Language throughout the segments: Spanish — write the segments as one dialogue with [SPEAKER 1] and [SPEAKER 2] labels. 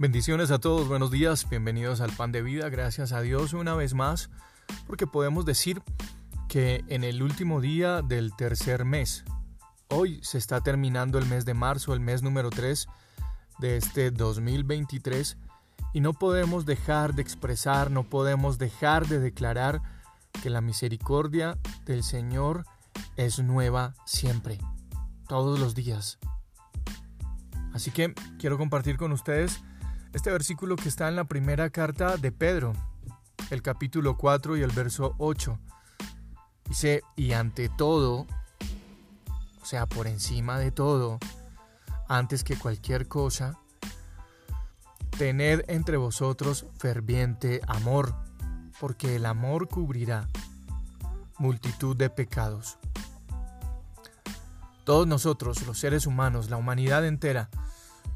[SPEAKER 1] Bendiciones a todos, buenos días, bienvenidos al Pan de Vida, gracias a Dios una vez más, porque podemos decir que en el último día del tercer mes, hoy se está terminando el mes de marzo, el mes número 3 de este 2023, y no podemos dejar de expresar, no podemos dejar de declarar que la misericordia del Señor es nueva siempre, todos los días. Así que quiero compartir con ustedes este versículo que está en la primera carta de Pedro, el capítulo 4 y el verso 8. Dice, y ante todo, o sea, por encima de todo, antes que cualquier cosa, tened entre vosotros ferviente amor, porque el amor cubrirá multitud de pecados. Todos nosotros, los seres humanos, la humanidad entera,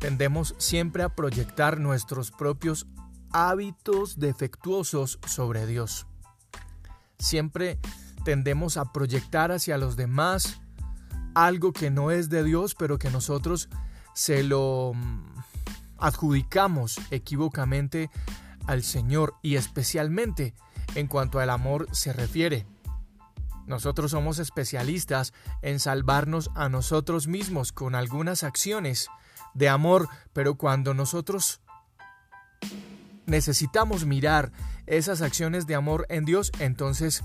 [SPEAKER 1] tendemos siempre a proyectar nuestros propios hábitos defectuosos sobre Dios. Siempre tendemos a proyectar hacia los demás algo que no es de Dios, pero que nosotros se lo mm, adjudicamos equivocamente al Señor y especialmente en cuanto al amor se refiere. Nosotros somos especialistas en salvarnos a nosotros mismos con algunas acciones de amor, pero cuando nosotros necesitamos mirar esas acciones de amor en Dios, entonces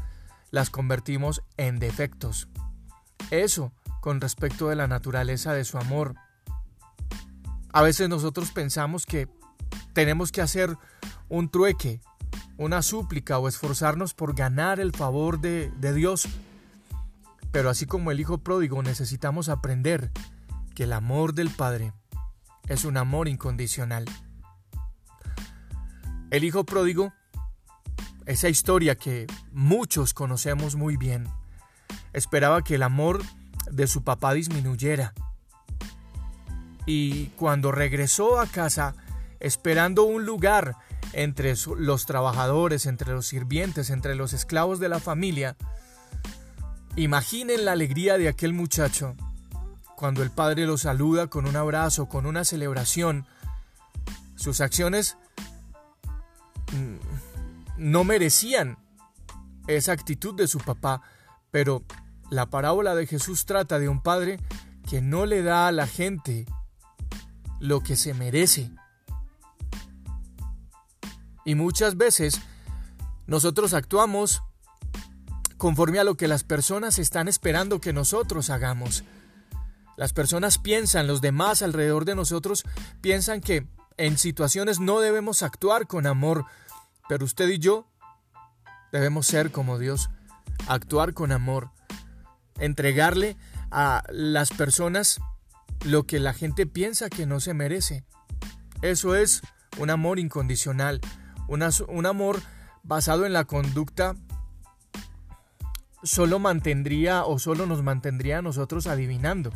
[SPEAKER 1] las convertimos en defectos. Eso con respecto de la naturaleza de su amor. A veces nosotros pensamos que tenemos que hacer un trueque, una súplica o esforzarnos por ganar el favor de, de Dios. Pero así como el Hijo pródigo necesitamos aprender que el amor del Padre es un amor incondicional. El hijo pródigo, esa historia que muchos conocemos muy bien, esperaba que el amor de su papá disminuyera. Y cuando regresó a casa, esperando un lugar entre los trabajadores, entre los sirvientes, entre los esclavos de la familia, imaginen la alegría de aquel muchacho cuando el Padre lo saluda con un abrazo, con una celebración, sus acciones mm, no merecían esa actitud de su papá, pero la parábola de Jesús trata de un padre que no le da a la gente lo que se merece. Y muchas veces nosotros actuamos conforme a lo que las personas están esperando que nosotros hagamos. Las personas piensan, los demás alrededor de nosotros piensan que en situaciones no debemos actuar con amor, pero usted y yo debemos ser como Dios, actuar con amor, entregarle a las personas lo que la gente piensa que no se merece. Eso es un amor incondicional, un amor basado en la conducta solo mantendría o solo nos mantendría a nosotros adivinando.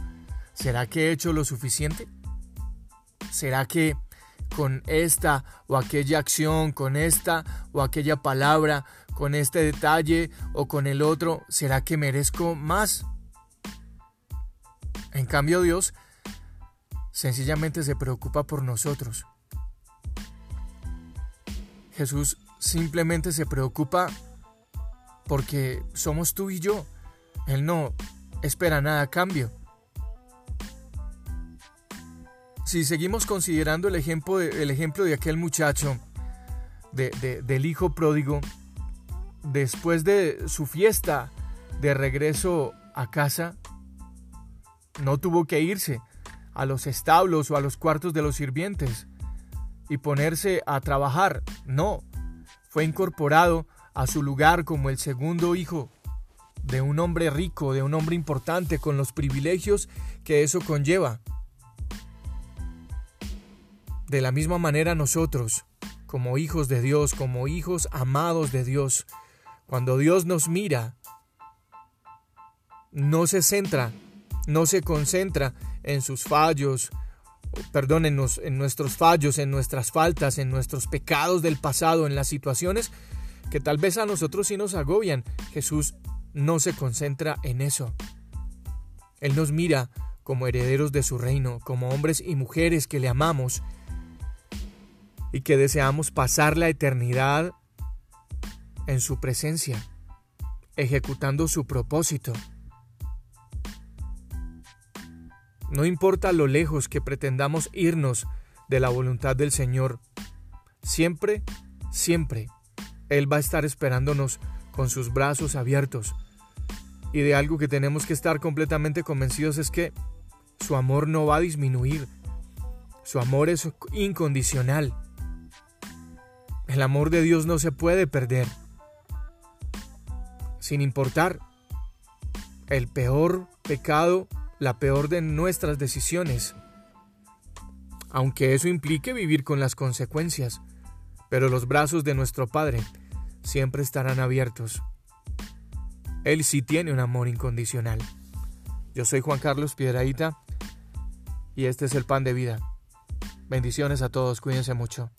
[SPEAKER 1] ¿Será que he hecho lo suficiente? ¿Será que con esta o aquella acción, con esta o aquella palabra, con este detalle o con el otro, ¿será que merezco más? En cambio Dios sencillamente se preocupa por nosotros. Jesús simplemente se preocupa porque somos tú y yo. Él no espera nada a cambio. Si seguimos considerando el ejemplo de, ejemplo de aquel muchacho, del hijo pródigo, después de su fiesta de regreso a casa, no tuvo que irse a los establos o a los cuartos de los sirvientes y ponerse a trabajar. No, fue incorporado a su lugar como el segundo hijo de un hombre rico, de un hombre importante, con los privilegios que eso conlleva. De la misma manera nosotros, como hijos de Dios, como hijos amados de Dios, cuando Dios nos mira, no se centra, no se concentra en sus fallos, perdón, en, en, nuestros fallos, en nuestras faltas, en nuestros pecados del pasado, en las situaciones que tal vez a nosotros sí nos agobian. Jesús no se concentra en eso. Él nos mira como herederos de su reino, como hombres y mujeres que le amamos y que deseamos pasar la eternidad en su presencia, ejecutando su propósito. No importa lo lejos que pretendamos irnos de la voluntad del Señor, siempre, siempre, Él va a estar esperándonos con sus brazos abiertos. Y de algo que tenemos que estar completamente convencidos es que su amor no va a disminuir. Su amor es incondicional. El amor de Dios no se puede perder. Sin importar el peor pecado, la peor de nuestras decisiones. Aunque eso implique vivir con las consecuencias, pero los brazos de nuestro Padre siempre estarán abiertos. Él sí tiene un amor incondicional. Yo soy Juan Carlos Piedraíta y este es el pan de vida. Bendiciones a todos, cuídense mucho.